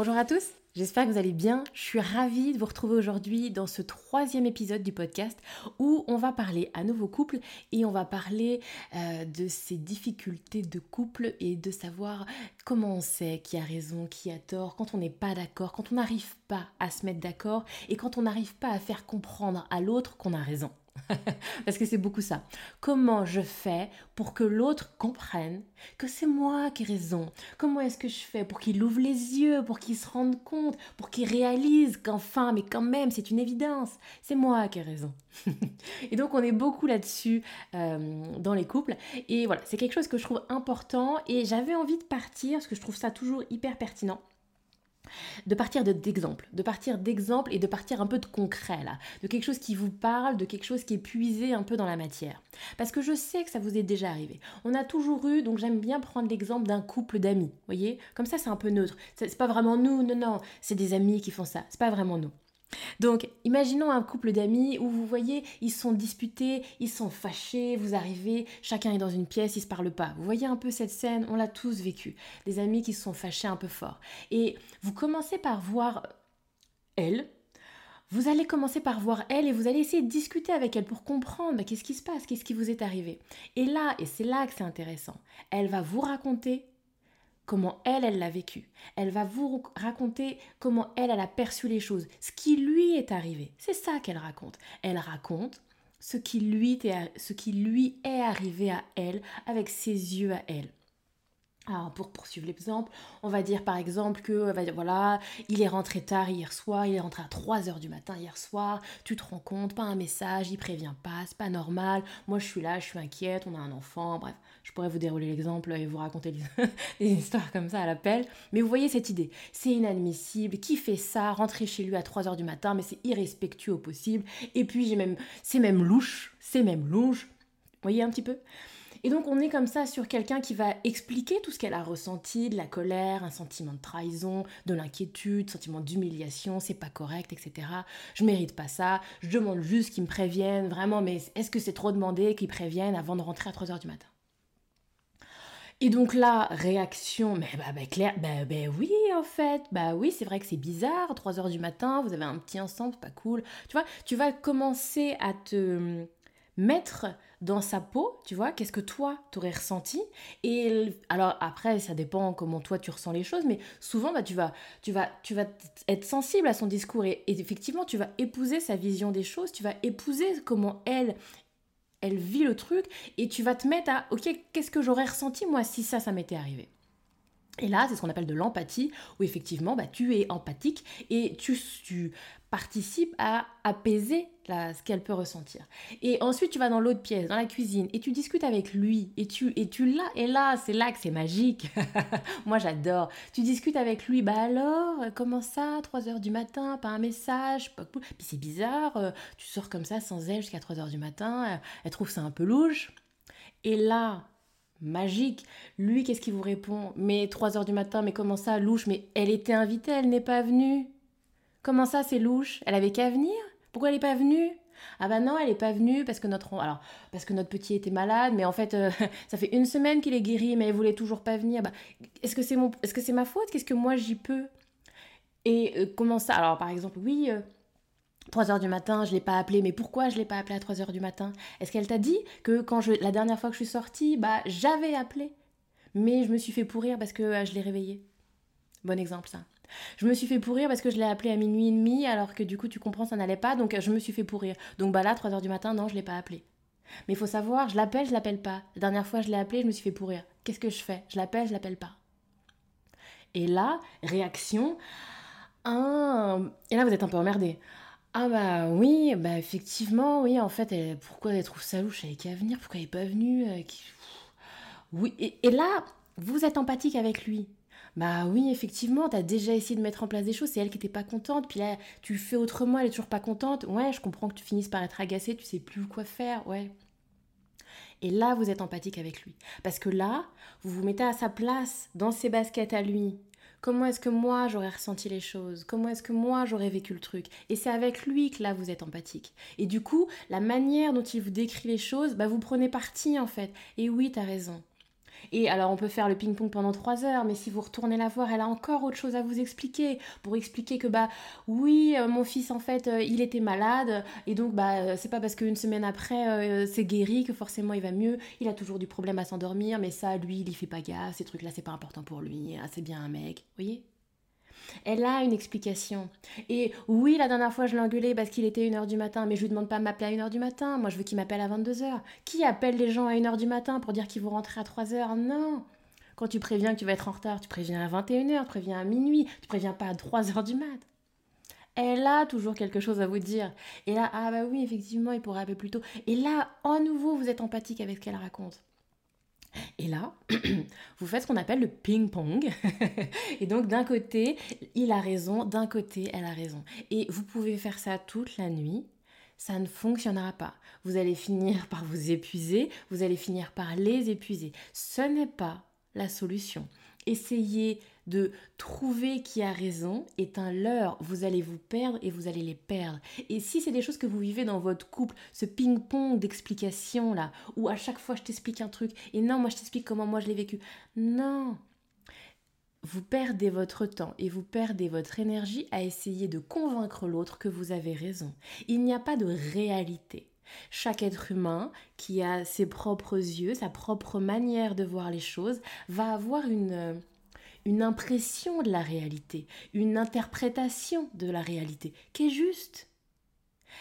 Bonjour à tous J'espère que vous allez bien. Je suis ravie de vous retrouver aujourd'hui dans ce troisième épisode du podcast où on va parler à nouveau couple et on va parler euh, de ces difficultés de couple et de savoir comment on sait qui a raison, qui a tort, quand on n'est pas d'accord, quand on n'arrive pas à se mettre d'accord et quand on n'arrive pas à faire comprendre à l'autre qu'on a raison. Parce que c'est beaucoup ça. Comment je fais pour que l'autre comprenne que c'est moi qui ai raison? Comment est-ce que je fais pour qu'il ouvre les yeux, pour qu'il se rende compte, pour qu'il réalise qu'enfin, mais quand même, c'est une évidence, c'est moi qui ai raison? et donc on est beaucoup là-dessus euh, dans les couples. Et voilà, c'est quelque chose que je trouve important et j'avais envie de partir, parce que je trouve ça toujours hyper pertinent de partir d'exemples, de partir d'exemples et de partir un peu de concret là, de quelque chose qui vous parle, de quelque chose qui est puisé un peu dans la matière. Parce que je sais que ça vous est déjà arrivé. On a toujours eu, donc j'aime bien prendre l'exemple d'un couple d'amis, voyez? Comme ça c'est un peu neutre. C'est pas vraiment nous, non, non, c'est des amis qui font ça, c'est pas vraiment nous. Donc, imaginons un couple d'amis où vous voyez, ils sont disputés, ils sont fâchés, vous arrivez, chacun est dans une pièce, ils se parlent pas. Vous voyez un peu cette scène, on l'a tous vécu. Des amis qui se sont fâchés un peu fort. Et vous commencez par voir elle. Vous allez commencer par voir elle et vous allez essayer de discuter avec elle pour comprendre bah, qu'est-ce qui se passe, qu'est-ce qui vous est arrivé. Et là, et c'est là que c'est intéressant, elle va vous raconter comment elle, elle l'a vécu. Elle va vous raconter comment elle, elle a perçu les choses, ce qui lui est arrivé. C'est ça qu'elle raconte. Elle raconte ce qui, lui ce qui lui est arrivé à elle avec ses yeux à elle. Alors pour poursuivre l'exemple, on va dire par exemple que voilà, il est rentré tard hier soir, il est rentré à 3h du matin hier soir, tu te rends compte, pas un message, il prévient pas, c'est pas normal, moi je suis là, je suis inquiète, on a un enfant, bref, je pourrais vous dérouler l'exemple et vous raconter des histoires comme ça à l'appel, mais vous voyez cette idée, c'est inadmissible, qui fait ça, rentrer chez lui à 3h du matin, mais c'est irrespectueux au possible, et puis j'ai même, c'est même louche, c'est même louche, vous voyez un petit peu? Et donc on est comme ça sur quelqu'un qui va expliquer tout ce qu'elle a ressenti, de la colère, un sentiment de trahison, de l'inquiétude, sentiment d'humiliation, c'est pas correct, etc. Je mérite pas ça, je demande juste qu'ils me préviennent, vraiment, mais est-ce que c'est trop demandé qu'ils préviennent avant de rentrer à 3h du matin? Et donc là, réaction, mais bah, bah Claire, bah, bah, oui en fait, bah oui c'est vrai que c'est bizarre, 3h du matin, vous avez un petit ensemble, pas cool. Tu vois, tu vas commencer à te mettre dans sa peau, tu vois, qu'est-ce que toi, t'aurais ressenti. Et alors après, ça dépend comment toi tu ressens les choses, mais souvent, bah, tu, vas, tu, vas, tu vas être sensible à son discours et, effectivement, tu vas épouser sa vision des choses, tu vas épouser comment elle, elle vit le truc et tu vas te mettre à, ok, qu'est-ce que j'aurais ressenti moi si ça, ça m'était arrivé? Et là, c'est ce qu'on appelle de l'empathie, où effectivement, bah, tu es empathique et tu, tu participes à apaiser ce qu'elle peut ressentir. Et ensuite, tu vas dans l'autre pièce, dans la cuisine, et tu discutes avec lui, et tu, et tu l'as, et là, c'est là que c'est magique. Moi, j'adore. Tu discutes avec lui, bah alors, comment ça, 3 heures du matin, pas un message, pas Puis c'est bizarre, euh, tu sors comme ça sans elle jusqu'à 3 heures du matin, elle trouve ça un peu louche. Et là, magique. Lui, qu'est-ce qu'il vous répond? Mais 3 heures du matin, mais comment ça, louche? Mais elle était invitée, elle n'est pas venue. Comment ça, c'est louche? Elle avait qu'à venir? Pourquoi elle n'est pas venue? Ah bah non, elle n'est pas venue parce que notre alors parce que notre petit était malade, mais en fait euh, ça fait une semaine qu'il est guéri, mais elle voulait toujours pas venir. Bah, est-ce que c'est est-ce que c'est ma faute? Qu'est-ce que moi j'y peux? Et euh, comment ça Alors par exemple, oui, euh, 3 heures du matin, je l'ai pas appelé, mais pourquoi je l'ai pas appelé à 3 heures du matin? Est-ce qu'elle t'a dit que quand je, la dernière fois que je suis sortie, bah j'avais appelé, mais je me suis fait pourrir parce que euh, je l'ai réveillé Bon exemple ça. Je me suis fait pourrir parce que je l'ai appelé à minuit et demi, alors que du coup tu comprends ça n'allait pas, donc euh, je me suis fait pourrir. Donc bah là 3 heures du matin, non je l'ai pas appelé. Mais il faut savoir, je l'appelle, je l'appelle pas. La dernière fois je l'ai appelé, je me suis fait pourrir. Qu'est-ce que je fais? Je l'appelle, je l'appelle pas. Et là, réaction, Ah, et là vous êtes un peu emmerdé. Ah bah oui, bah effectivement, oui, en fait, pourquoi elle trouve ça louche, elle qu'à venir, pourquoi elle est pas venue euh, Oui, et, et, là, vous êtes empathique avec lui. Bah oui, effectivement, t'as déjà essayé de mettre en place des choses, c'est elle qui était pas contente, puis là, tu fais autrement, elle est toujours pas contente. Ouais, je comprends que tu finisses par être agacé, tu sais plus quoi faire, ouais. Et là, vous êtes empathique avec lui. Parce que là, vous vous mettez à sa place, dans ses baskets à lui. Comment est-ce que moi j'aurais ressenti les choses? Comment est-ce que moi j'aurais vécu le truc? Et c'est avec lui que là vous êtes empathique. Et du coup, la manière dont il vous décrit les choses, bah vous prenez parti en fait. Et oui, t'as raison. Et alors on peut faire le ping-pong pendant trois heures, mais si vous retournez la voir, elle a encore autre chose à vous expliquer. Pour expliquer que bah oui, euh, mon fils en fait, euh, il était malade, et donc bah euh, c'est pas parce qu'une semaine après c'est guéri que forcément il va mieux. Il a toujours du problème à s'endormir, mais ça, lui, il y fait pas gaffe, ces trucs-là c'est pas important pour lui, ah, c'est bien un mec, vous voyez? Elle a une explication. Et oui, la dernière fois, je l'ai engueulé parce qu'il était 1h du matin, mais je lui demande pas de m'appeler à 1h du matin. Moi, je veux qu'il m'appelle à 22h. Qui appelle les gens à 1h du matin pour dire qu'ils vont rentrer à 3h Non Quand tu préviens que tu vas être en retard, tu préviens à 21h, tu préviens à minuit, tu préviens pas à 3h du mat. Elle a toujours quelque chose à vous dire. Et là, ah bah oui, effectivement, il pourrait appeler plus tôt. Et là, en nouveau, vous êtes empathique avec ce qu'elle raconte. Et là, vous faites ce qu'on appelle le ping-pong. et donc d'un côté, il a raison, d'un côté, elle a raison. Et vous pouvez faire ça toute la nuit. Ça ne fonctionnera pas. Vous allez finir par vous épuiser, vous allez finir par les épuiser. Ce n'est pas la solution. Essayez de trouver qui a raison est un leurre. Vous allez vous perdre et vous allez les perdre. Et si c'est des choses que vous vivez dans votre couple, ce ping-pong d'explications là, où à chaque fois je t'explique un truc et non, moi je t'explique comment moi je l'ai vécu. Non. Vous perdez votre temps et vous perdez votre énergie à essayer de convaincre l'autre que vous avez raison. Il n'y a pas de réalité. Chaque être humain qui a ses propres yeux, sa propre manière de voir les choses, va avoir une, une impression de la réalité, une interprétation de la réalité, qui est juste.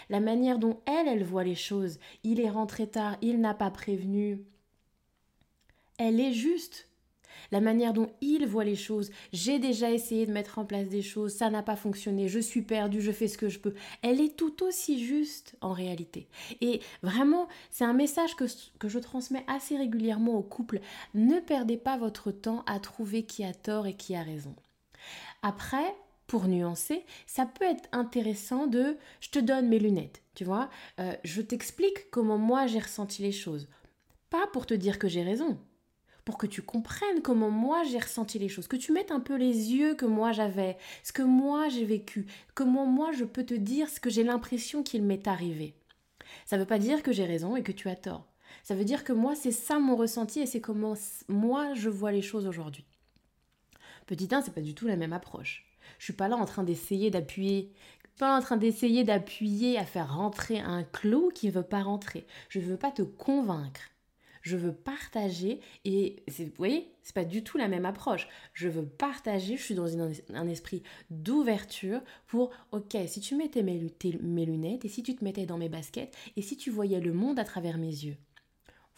La manière dont elle, elle voit les choses, il est rentré tard, il n'a pas prévenu, elle est juste la manière dont il voit les choses. J'ai déjà essayé de mettre en place des choses, ça n'a pas fonctionné, je suis perdue, je fais ce que je peux. Elle est tout aussi juste en réalité. Et vraiment, c'est un message que, que je transmets assez régulièrement aux couples. Ne perdez pas votre temps à trouver qui a tort et qui a raison. Après, pour nuancer, ça peut être intéressant de je te donne mes lunettes, tu vois, euh, je t'explique comment moi j'ai ressenti les choses. Pas pour te dire que j'ai raison, pour que tu comprennes comment moi j'ai ressenti les choses, que tu mettes un peu les yeux que moi j'avais, ce que moi j'ai vécu, comment moi je peux te dire ce que j'ai l'impression qu'il m'est arrivé. Ça ne veut pas dire que j'ai raison et que tu as tort. Ça veut dire que moi c'est ça mon ressenti et c'est comment moi je vois les choses aujourd'hui. Petit 1, c'est pas du tout la même approche. Je suis pas là en train d'essayer d'appuyer pas en train d'essayer d'appuyer à faire rentrer un clou qui ne veut pas rentrer. Je ne veux pas te convaincre je veux partager et vous voyez, c'est pas du tout la même approche. Je veux partager, je suis dans un esprit d'ouverture pour OK, si tu mettais mes, lunettes et si tu te mettais dans mes baskets et si tu voyais le monde à travers mes yeux.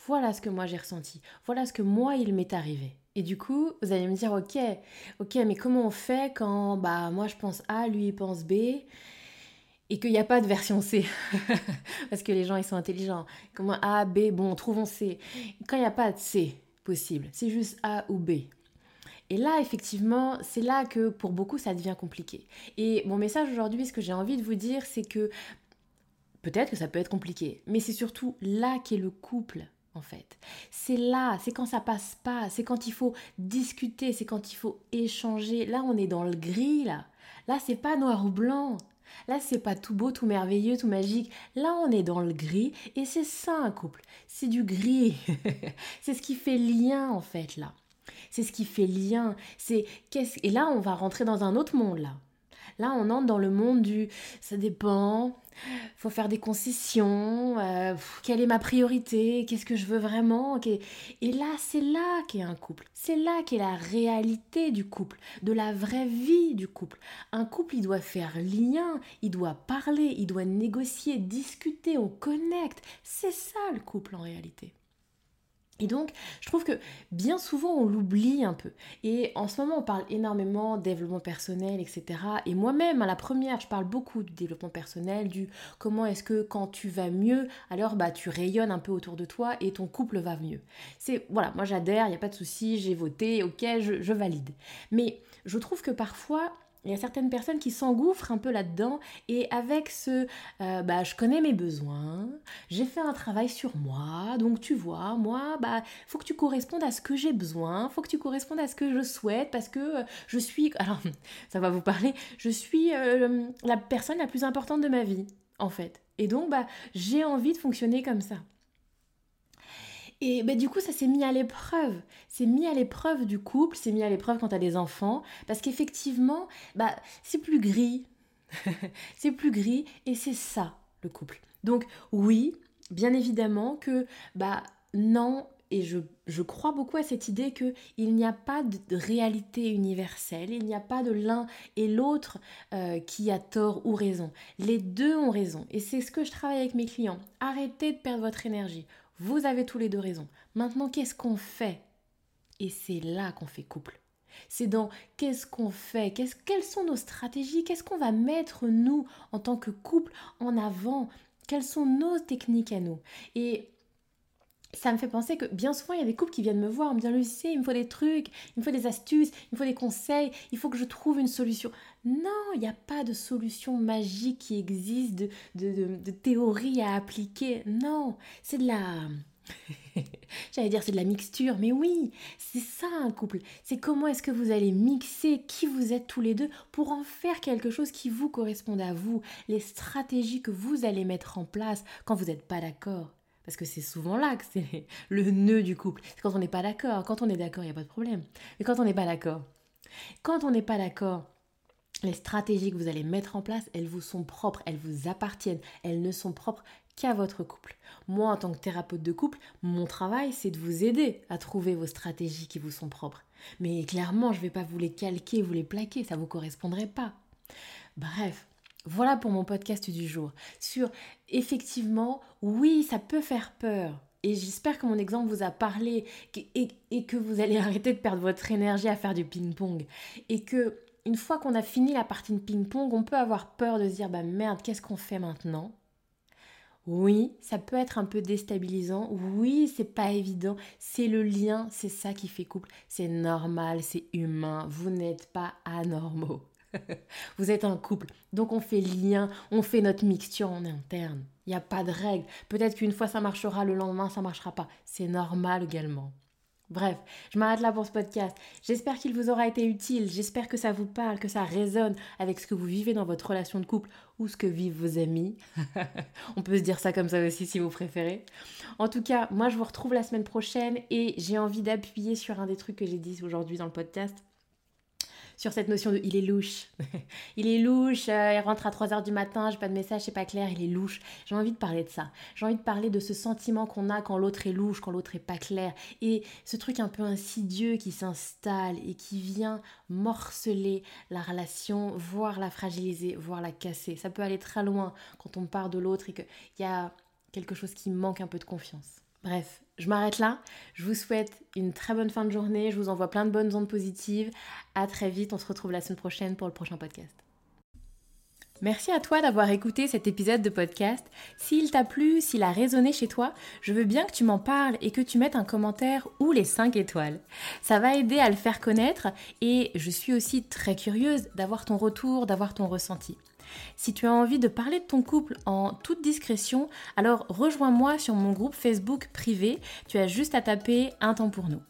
Voilà ce que moi j'ai ressenti. Voilà ce que moi il m'est arrivé. Et du coup, vous allez me dire OK, OK, mais comment on fait quand bah moi je pense A, lui il pense B? Et qu'il n'y a pas de version C, parce que les gens ils sont intelligents. Comment A, B, bon, trouvons C. Quand il n'y a pas de C possible, c'est juste A ou B. Et là, effectivement, c'est là que pour beaucoup ça devient compliqué. Et mon message aujourd'hui, ce que j'ai envie de vous dire, c'est que peut-être que ça peut être compliqué, mais c'est surtout là qu'est le couple en fait. C'est là, c'est quand ça passe pas, c'est quand il faut discuter, c'est quand il faut échanger. Là, on est dans le gris là. Là, c'est pas noir ou blanc. Là, c'est pas tout beau, tout merveilleux, tout magique. Là, on est dans le gris et c'est ça un couple. C'est du gris. c'est ce qui fait lien en fait là. C'est ce qui fait lien. C'est qu'est-ce et là, on va rentrer dans un autre monde là. Là, on entre dans le monde du ça dépend, faut faire des concessions, euh, quelle est ma priorité, qu'est-ce que je veux vraiment. Et là, c'est là qu'est un couple. C'est là qu'est la réalité du couple, de la vraie vie du couple. Un couple, il doit faire lien, il doit parler, il doit négocier, discuter, on connecte. C'est ça le couple en réalité. Et donc, je trouve que bien souvent, on l'oublie un peu. Et en ce moment, on parle énormément de développement personnel, etc. Et moi-même, à la première, je parle beaucoup du développement personnel, du comment est-ce que quand tu vas mieux, alors bah, tu rayonnes un peu autour de toi et ton couple va mieux. C'est, voilà, moi j'adhère, il n'y a pas de souci, j'ai voté, ok, je, je valide. Mais je trouve que parfois, il y a certaines personnes qui s'engouffrent un peu là-dedans et avec ce euh, bah je connais mes besoins, j'ai fait un travail sur moi, donc tu vois, moi bah faut que tu correspondes à ce que j'ai besoin, faut que tu correspondes à ce que je souhaite parce que euh, je suis alors ça va vous parler, je suis euh, la personne la plus importante de ma vie en fait. Et donc bah j'ai envie de fonctionner comme ça. Et du coup, ça s'est mis à l'épreuve. C'est mis à l'épreuve du couple, c'est mis à l'épreuve quand tu as des enfants. Parce qu'effectivement, bah, c'est plus gris. c'est plus gris et c'est ça, le couple. Donc oui, bien évidemment que, bah non, et je, je, crois beaucoup à cette idée que il n'y a pas de réalité universelle, il n'y a pas de l'un et l'autre euh, qui a tort ou raison. Les deux ont raison. Et c'est ce que je travaille avec mes clients. Arrêtez de perdre votre énergie. Vous avez tous les deux raison. Maintenant, qu'est-ce qu'on fait? Et c'est là qu'on fait couple. C'est dans qu'est-ce qu'on fait, quelles sont nos stratégies, qu'est-ce qu'on va mettre nous en tant que couple en avant, quelles sont nos techniques à nous? Et ça me fait penser que bien souvent, il y a des couples qui viennent me voir en me disant Lucie, il me faut des trucs, il me faut des astuces, il me faut des conseils, il faut que je trouve une solution. Non, il n'y a pas de solution magique qui existe, de, de, théorie à appliquer. Non, c'est de la... J'allais dire c'est de la mixture, mais oui, c'est ça un couple. C'est comment est-ce que vous allez mixer qui vous êtes tous les deux pour en faire quelque chose qui vous corresponde à vous, les stratégies que vous allez mettre en place quand vous n'êtes pas d'accord. Parce que c'est souvent là que c'est le nœud du couple. C'est quand on n'est pas d'accord. Quand on est d'accord, il n'y a pas de problème. Mais quand on n'est pas d'accord, quand on n'est pas d'accord, les stratégies que vous allez mettre en place, elles vous sont propres, elles vous appartiennent, elles ne sont propres qu'à votre couple. Moi, en tant que thérapeute de couple, mon travail, c'est de vous aider à trouver vos stratégies qui vous sont propres. Mais clairement, je ne vais pas vous les calquer, vous les plaquer, ça ne vous correspondrait pas. Bref, voilà pour mon podcast du jour. Sur effectivement, oui, ça peut faire peur. Et j'espère que mon exemple vous a parlé et, que vous allez arrêter de perdre votre énergie à faire du ping-pong. Et que une fois qu'on a fini la partie de ping-pong, on peut avoir peur de se dire bah merde, qu'est-ce qu'on fait maintenant? Oui, ça peut être un peu déstabilisant. Oui, c'est pas évident. C'est le lien, c'est ça qui fait couple. C'est normal, c'est humain. Vous n'êtes pas anormaux. Vous êtes un couple, donc on fait lien, on fait notre mixture en interne. Il n'y a pas de règle. Peut-être qu'une fois ça marchera, le lendemain ça marchera pas. C'est normal également. Bref, je m'arrête là pour ce podcast. J'espère qu'il vous aura été utile, j'espère que ça vous parle, que ça résonne avec ce que vous vivez dans votre relation de couple ou ce que vivent vos amis. On peut se dire ça comme ça aussi si vous préférez. En tout cas, moi je vous retrouve la semaine prochaine et j'ai envie d'appuyer sur un des trucs que j'ai dit aujourd'hui dans le podcast sur cette notion de il est louche. il est louche, euh, il rentre à 3h du matin, j'ai pas de message, c'est pas clair, il est louche. J'ai envie de parler de ça. J'ai envie de parler de ce sentiment qu'on a quand l'autre est louche, quand l'autre est pas clair. Et ce truc un peu insidieux qui s'installe et qui vient morceler la relation, voire la fragiliser, voire la casser. Ça peut aller très loin quand on part de l'autre et qu'il y a quelque chose qui manque un peu de confiance. Bref, je m'arrête là. Je vous souhaite une très bonne fin de journée. Je vous envoie plein de bonnes ondes positives. À très vite. On se retrouve la semaine prochaine pour le prochain podcast. Merci à toi d'avoir écouté cet épisode de podcast. S'il t'a plu, s'il a résonné chez toi, je veux bien que tu m'en parles et que tu mettes un commentaire ou les 5 étoiles. Ça va aider à le faire connaître et je suis aussi très curieuse d'avoir ton retour, d'avoir ton ressenti. Si tu as envie de parler de ton couple en toute discrétion, alors rejoins-moi sur mon groupe Facebook privé. Tu as juste à taper un temps pour nous.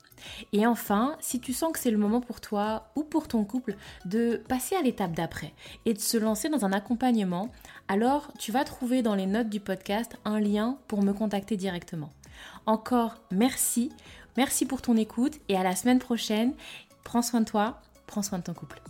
Et enfin, si tu sens que c'est le moment pour toi ou pour ton couple de passer à l'étape d'après et de se lancer dans un accompagnement, alors tu vas trouver dans les notes du podcast un lien pour me contacter directement. Encore merci, merci pour ton écoute et à la semaine prochaine. Prends soin de toi, prends soin de ton couple.